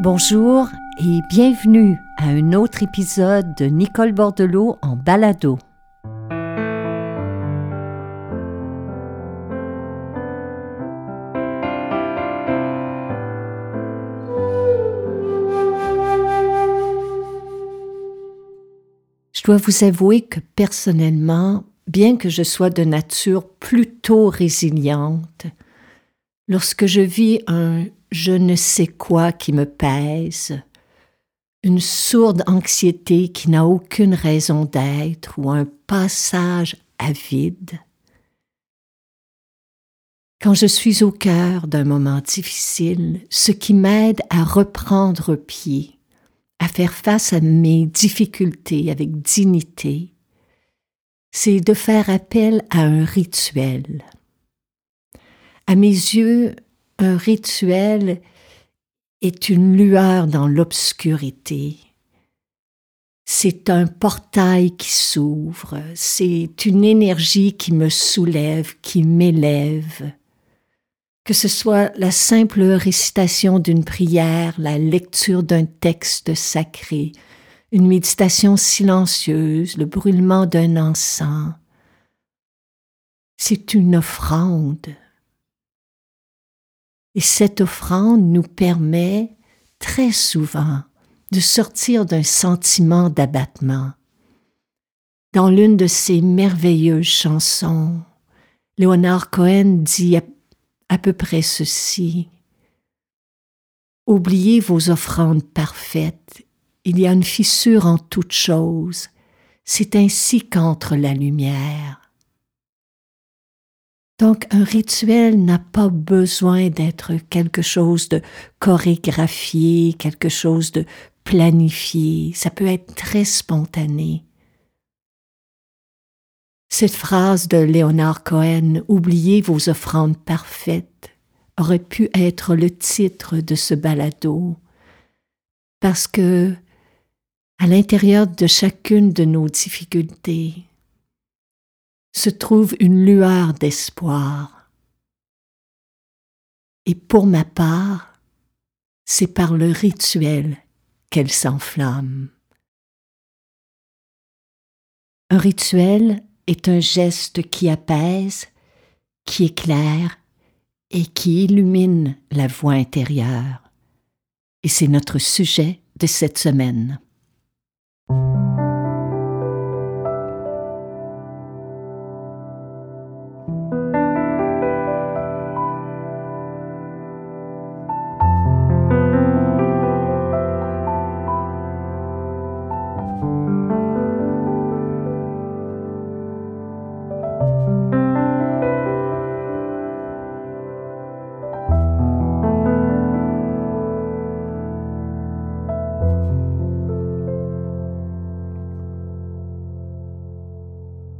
Bonjour et bienvenue à un autre épisode de Nicole Bordelot en balado. Je dois vous avouer que personnellement, bien que je sois de nature plutôt résiliente, lorsque je vis un je ne sais quoi qui me pèse, une sourde anxiété qui n'a aucune raison d'être ou un passage à vide. Quand je suis au cœur d'un moment difficile, ce qui m'aide à reprendre pied, à faire face à mes difficultés avec dignité, c'est de faire appel à un rituel. À mes yeux, un rituel est une lueur dans l'obscurité. C'est un portail qui s'ouvre, c'est une énergie qui me soulève, qui m'élève. Que ce soit la simple récitation d'une prière, la lecture d'un texte sacré, une méditation silencieuse, le brûlement d'un encens, c'est une offrande et cette offrande nous permet très souvent de sortir d'un sentiment d'abattement. Dans l'une de ses merveilleuses chansons, Léonard Cohen dit à, peu près ceci. Oubliez vos offrandes parfaites, il y a une fissure en toute chose, c'est ainsi qu'entre la lumière. Donc un rituel n'a pas besoin d'être quelque chose de chorégraphié, quelque chose de planifié, ça peut être très spontané. Cette phrase de Léonard Cohen, Oubliez vos offrandes parfaites, aurait pu être le titre de ce balado, parce que, à l'intérieur de chacune de nos difficultés, se trouve une lueur d'espoir. Et pour ma part, c'est par le rituel qu'elle s'enflamme. Un rituel est un geste qui apaise, qui éclaire et qui illumine la voie intérieure. Et c'est notre sujet de cette semaine.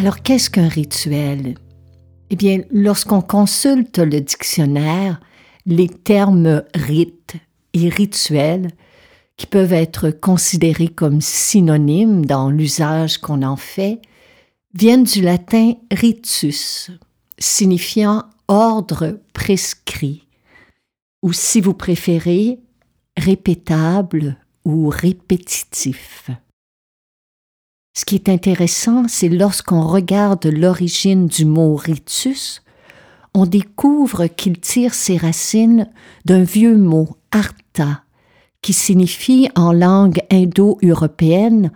Alors, qu'est-ce qu'un rituel? Eh bien, lorsqu'on consulte le dictionnaire, les termes rite et rituel, qui peuvent être considérés comme synonymes dans l'usage qu'on en fait, viennent du latin ritus, signifiant ordre prescrit, ou si vous préférez, répétable ou répétitif. Ce qui est intéressant, c'est lorsqu'on regarde l'origine du mot ritus, on découvre qu'il tire ses racines d'un vieux mot arta, qui signifie en langue indo-européenne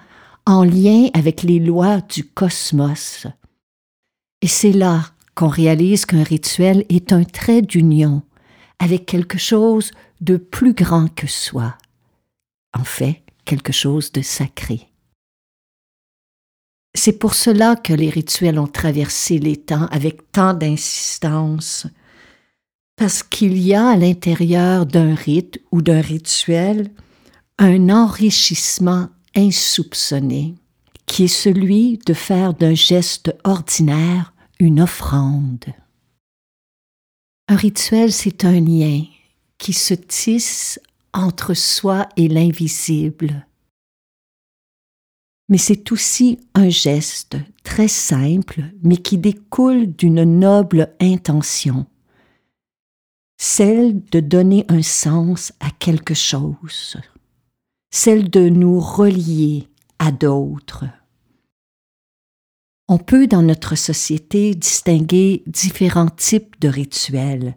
en lien avec les lois du cosmos. Et c'est là qu'on réalise qu'un rituel est un trait d'union avec quelque chose de plus grand que soi, en fait quelque chose de sacré. C'est pour cela que les rituels ont traversé les temps avec tant d'insistance, parce qu'il y a à l'intérieur d'un rite ou d'un rituel un enrichissement insoupçonné, qui est celui de faire d'un geste ordinaire une offrande. Un rituel, c'est un lien qui se tisse entre soi et l'invisible, mais c'est aussi un geste très simple, mais qui découle d'une noble intention. celle de donner un sens à quelque chose, celle de nous relier à d'autres. On peut dans notre société distinguer différents types de rituels,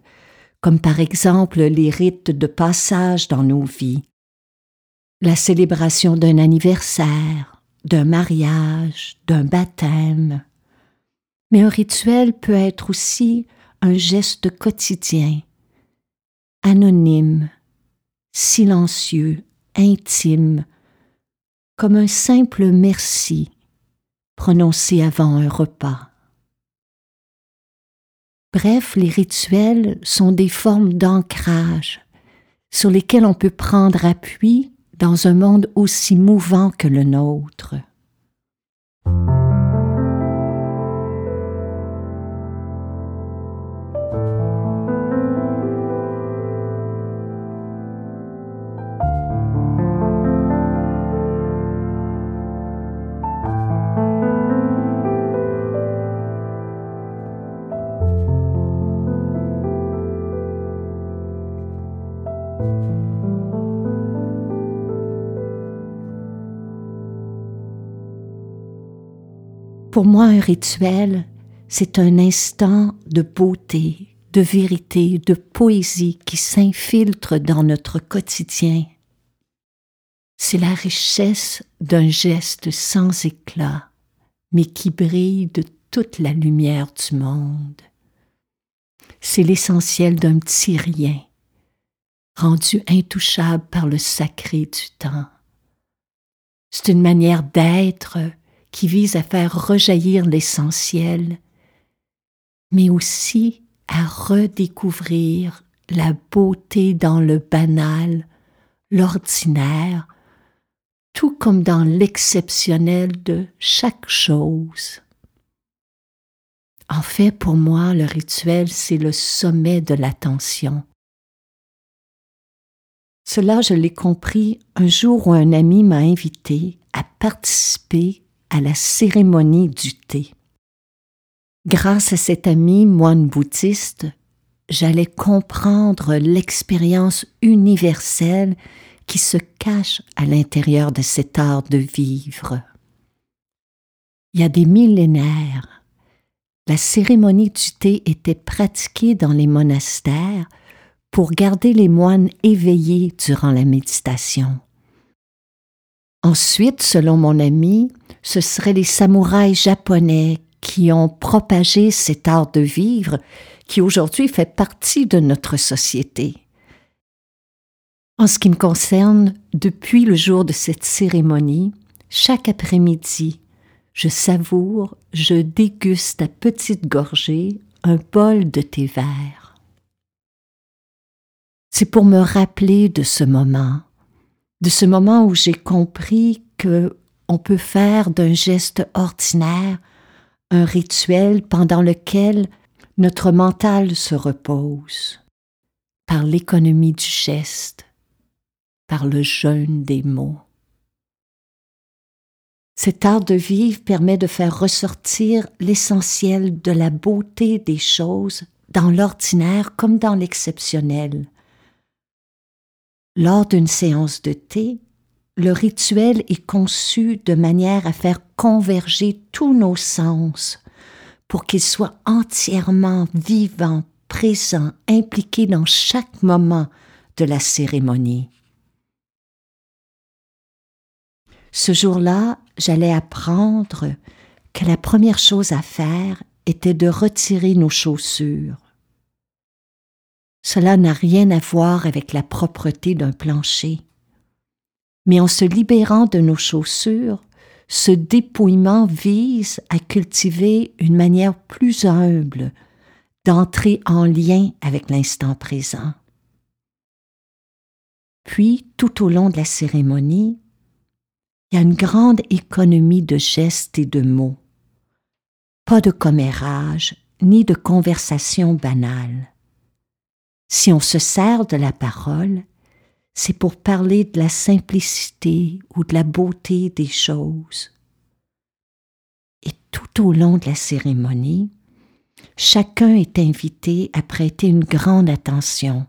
comme par exemple les rites de passage dans nos vies, la célébration d'un anniversaire, d'un mariage, d'un baptême. Mais un rituel peut être aussi un geste quotidien, anonyme, silencieux, intime, comme un simple merci prononcé avant un repas. Bref, les rituels sont des formes d'ancrage sur lesquelles on peut prendre appui dans un monde aussi mouvant que le nôtre. Pour moi, un rituel, c'est un instant de beauté, de vérité, de poésie qui s'infiltre dans notre quotidien. C'est la richesse d'un geste sans éclat, mais qui brille de toute la lumière du monde. C'est l'essentiel d'un petit rien, rendu intouchable par le sacré du temps. C'est une manière d'être qui vise à faire rejaillir l'essentiel, mais aussi à redécouvrir la beauté dans le banal, l'ordinaire, tout comme dans l'exceptionnel de chaque chose. En fait, pour moi, le rituel, c'est le sommet de l'attention. Cela, je l'ai compris un jour où un ami m'a invité à participer à la cérémonie du thé. Grâce à cet ami moine bouddhiste, j'allais comprendre l'expérience universelle qui se cache à l'intérieur de cet art de vivre. Il y a des millénaires, la cérémonie du thé était pratiquée dans les monastères pour garder les moines éveillés durant la méditation. Ensuite, selon mon ami, ce seraient les samouraïs japonais qui ont propagé cet art de vivre qui aujourd'hui fait partie de notre société. En ce qui me concerne, depuis le jour de cette cérémonie, chaque après-midi, je savoure, je déguste à petites gorgées un bol de thé vert. C'est pour me rappeler de ce moment, de ce moment où j'ai compris que on peut faire d'un geste ordinaire un rituel pendant lequel notre mental se repose, par l'économie du geste, par le jeûne des mots. Cet art de vivre permet de faire ressortir l'essentiel de la beauté des choses dans l'ordinaire comme dans l'exceptionnel, lors d'une séance de thé, le rituel est conçu de manière à faire converger tous nos sens pour qu'ils soient entièrement vivants, présents, impliqués dans chaque moment de la cérémonie. Ce jour-là, j'allais apprendre que la première chose à faire était de retirer nos chaussures cela n'a rien à voir avec la propreté d'un plancher. Mais en se libérant de nos chaussures, ce dépouillement vise à cultiver une manière plus humble d'entrer en lien avec l'instant présent. Puis, tout au long de la cérémonie, il y a une grande économie de gestes et de mots. Pas de commérage, ni de conversation banale. Si on se sert de la parole, c'est pour parler de la simplicité ou de la beauté des choses. Et tout au long de la cérémonie, chacun est invité à prêter une grande attention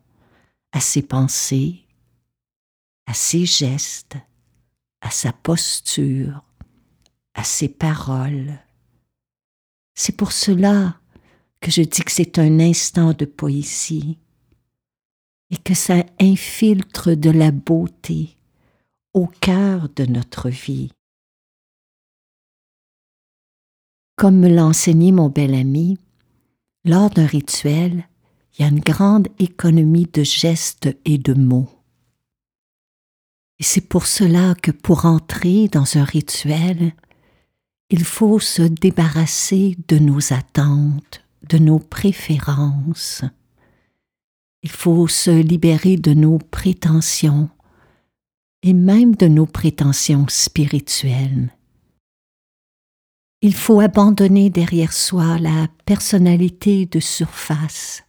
à ses pensées, à ses gestes, à sa posture, à ses paroles. C'est pour cela que je dis que c'est un instant de poésie et que ça infiltre de la beauté au cœur de notre vie. Comme me l'a enseigné mon bel ami, lors d'un rituel, il y a une grande économie de gestes et de mots. Et c'est pour cela que pour entrer dans un rituel, il faut se débarrasser de nos attentes, de nos préférences. Il faut se libérer de nos prétentions et même de nos prétentions spirituelles. Il faut abandonner derrière soi la personnalité de surface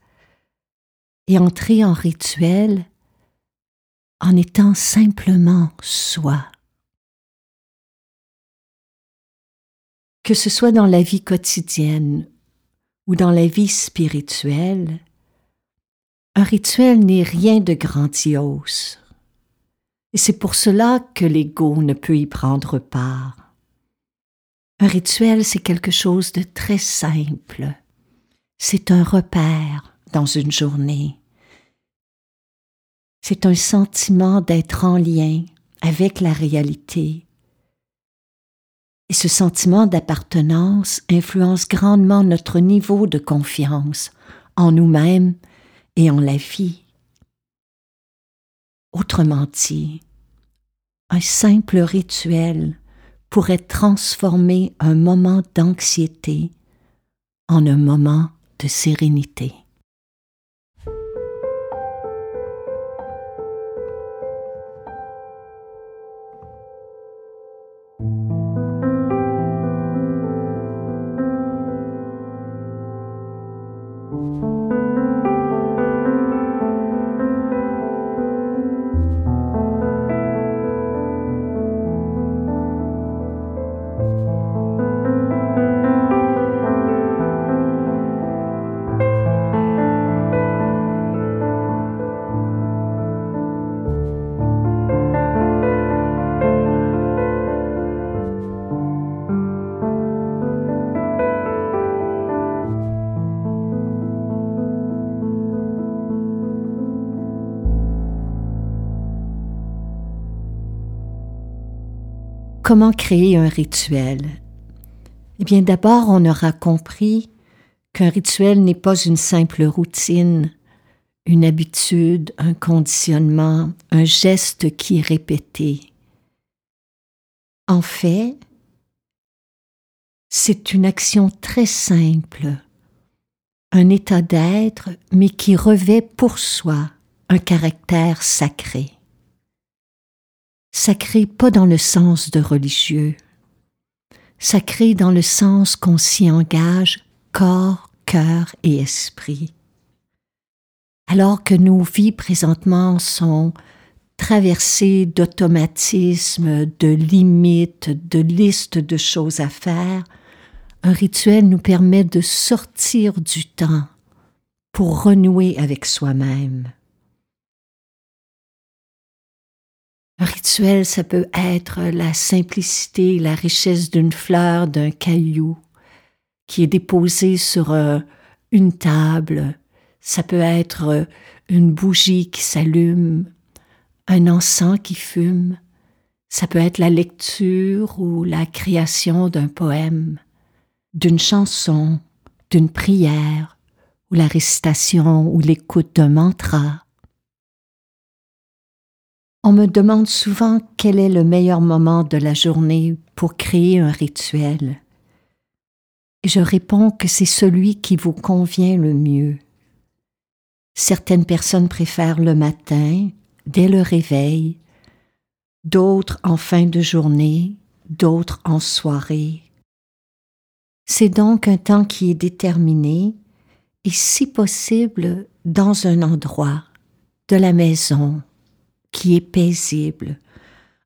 et entrer en rituel en étant simplement soi. Que ce soit dans la vie quotidienne ou dans la vie spirituelle, un rituel n'est rien de grandiose. Et c'est pour cela que l'ego ne peut y prendre part. Un rituel, c'est quelque chose de très simple. C'est un repère dans une journée. C'est un sentiment d'être en lien avec la réalité et ce sentiment d'appartenance influence grandement notre niveau de confiance en nous-mêmes et en la vie. Autrement dit, un simple rituel pourrait transformer un moment d'anxiété en un moment de sérénité. Comment créer un rituel? Eh bien d'abord on aura compris qu'un rituel n'est pas une simple routine, une habitude, un conditionnement, un geste qui est répété. En fait, c'est une action très simple, un état d'être, mais qui revêt pour soi un caractère sacré sacré pas dans le sens de religieux, sacré dans le sens qu'on s'y engage corps, cœur et esprit. Alors que nos vies présentement sont traversées d'automatismes, de limites, de listes de choses à faire, un rituel nous permet de sortir du temps pour renouer avec soi-même. Un rituel, ça peut être la simplicité, la richesse d'une fleur, d'un caillou qui est déposé sur euh, une table. Ça peut être euh, une bougie qui s'allume, un encens qui fume. Ça peut être la lecture ou la création d'un poème, d'une chanson, d'une prière, ou la récitation ou l'écoute d'un mantra. On me demande souvent quel est le meilleur moment de la journée pour créer un rituel. Je réponds que c'est celui qui vous convient le mieux. Certaines personnes préfèrent le matin, dès le réveil, d'autres en fin de journée, d'autres en soirée. C'est donc un temps qui est déterminé et si possible dans un endroit, de la maison, qui est paisible,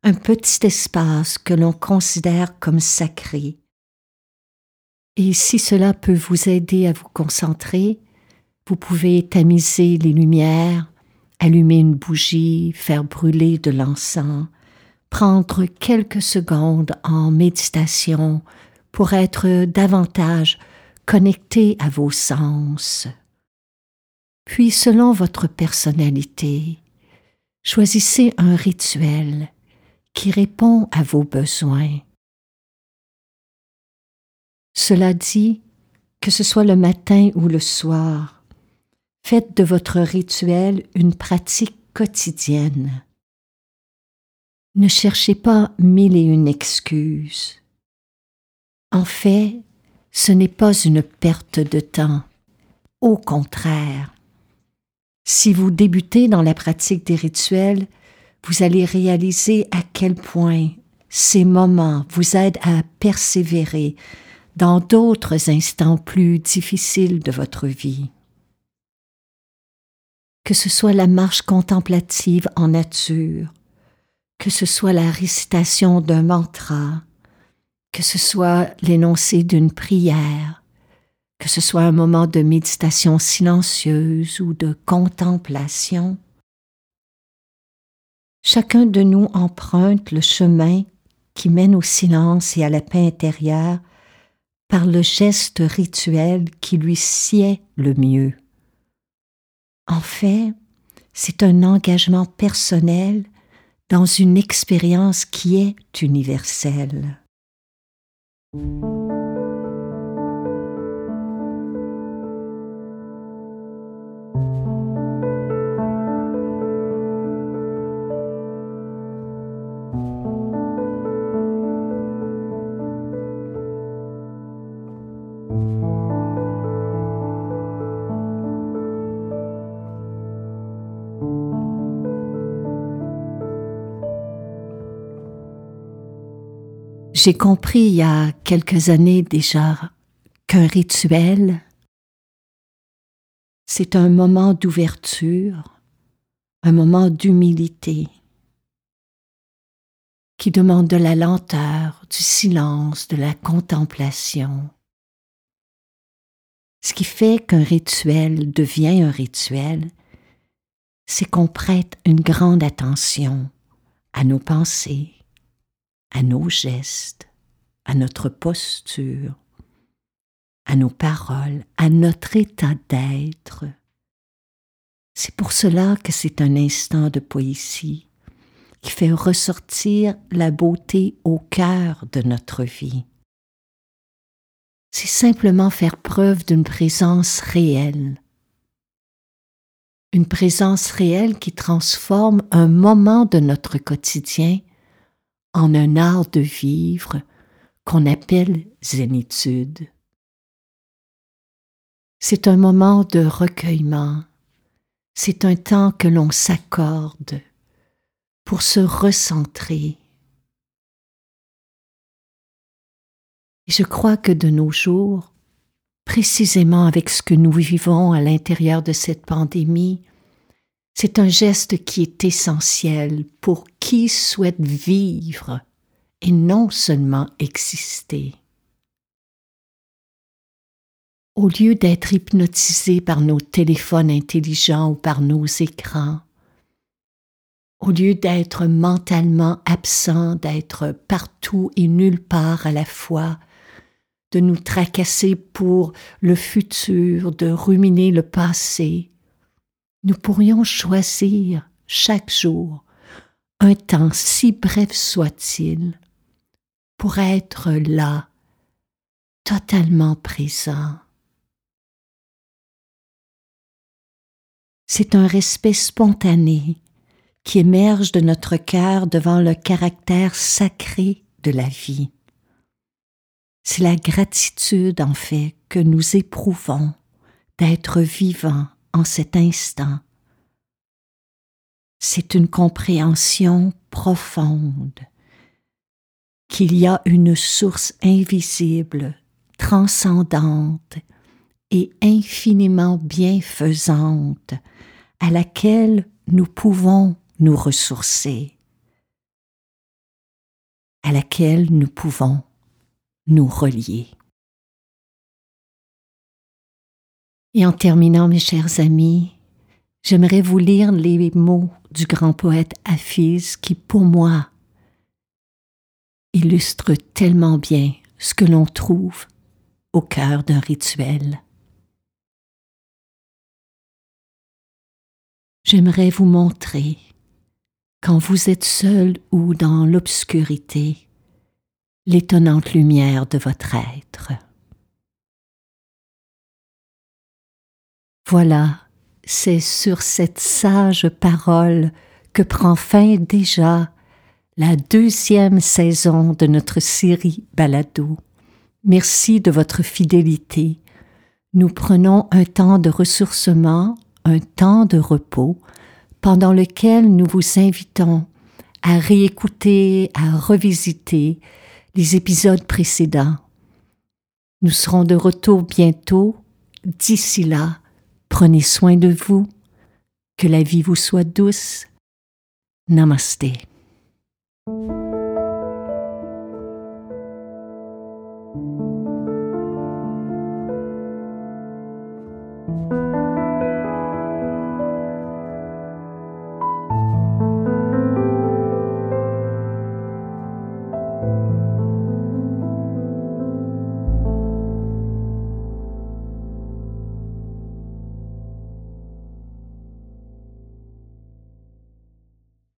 un petit espace que l'on considère comme sacré. Et si cela peut vous aider à vous concentrer, vous pouvez tamiser les lumières, allumer une bougie, faire brûler de l'encens, prendre quelques secondes en méditation pour être davantage connecté à vos sens. Puis, selon votre personnalité, choisissez un rituel qui répond à vos besoins. Cela dit, que ce soit le matin ou le soir, faites de votre rituel une pratique quotidienne. Ne cherchez pas mille et une excuses. En fait, ce n'est pas une perte de temps. Au contraire, si vous débutez dans la pratique des rituels, vous allez réaliser à quel point ces moments vous aident à persévérer dans d'autres instants plus difficiles de votre vie. Que ce soit la marche contemplative en nature, que ce soit la récitation d'un mantra, que ce soit l'énoncé d'une prière, que ce soit un moment de méditation silencieuse ou de contemplation, chacun de nous emprunte le chemin qui mène au silence et à la paix intérieure par le geste rituel qui lui sied le mieux. En fait, c'est un engagement personnel dans une expérience qui est universelle. J'ai compris il y a quelques années déjà qu'un rituel, c'est un moment d'ouverture, un moment d'humilité qui demande de la lenteur, du silence, de la contemplation. Ce qui fait qu'un rituel devient un rituel, c'est qu'on prête une grande attention à nos pensées, à nos gestes, à notre posture, à nos paroles, à notre état d'être. C'est pour cela que c'est un instant de poésie qui fait ressortir la beauté au cœur de notre vie. C'est simplement faire preuve d'une présence réelle, une présence réelle qui transforme un moment de notre quotidien en un art de vivre qu'on appelle zénitude. C'est un moment de recueillement, c'est un temps que l'on s'accorde pour se recentrer. Et je crois que de nos jours, précisément avec ce que nous vivons à l'intérieur de cette pandémie, c'est un geste qui est essentiel pour qui souhaite vivre et non seulement exister. Au lieu d'être hypnotisé par nos téléphones intelligents ou par nos écrans, au lieu d'être mentalement absent, d'être partout et nulle part à la fois, de nous tracasser pour le futur, de ruminer le passé, nous pourrions choisir chaque jour un temps si bref soit-il pour être là, totalement présent. C'est un respect spontané qui émerge de notre cœur devant le caractère sacré de la vie. C'est la gratitude, en fait, que nous éprouvons d'être vivants en cet instant. C'est une compréhension profonde qu'il y a une source invisible, transcendante et infiniment bienfaisante à laquelle nous pouvons nous ressourcer, à laquelle nous pouvons nous relier. Et en terminant, mes chers amis, j'aimerais vous lire les mots du grand poète Hafiz qui, pour moi, illustrent tellement bien ce que l'on trouve au cœur d'un rituel. J'aimerais vous montrer, quand vous êtes seul ou dans l'obscurité, l'étonnante lumière de votre être. Voilà, c'est sur cette sage parole que prend fin déjà la deuxième saison de notre série Balado. Merci de votre fidélité. Nous prenons un temps de ressourcement, un temps de repos, pendant lequel nous vous invitons à réécouter, à revisiter les épisodes précédents. Nous serons de retour bientôt. D'ici là, prenez soin de vous. Que la vie vous soit douce. Namaste.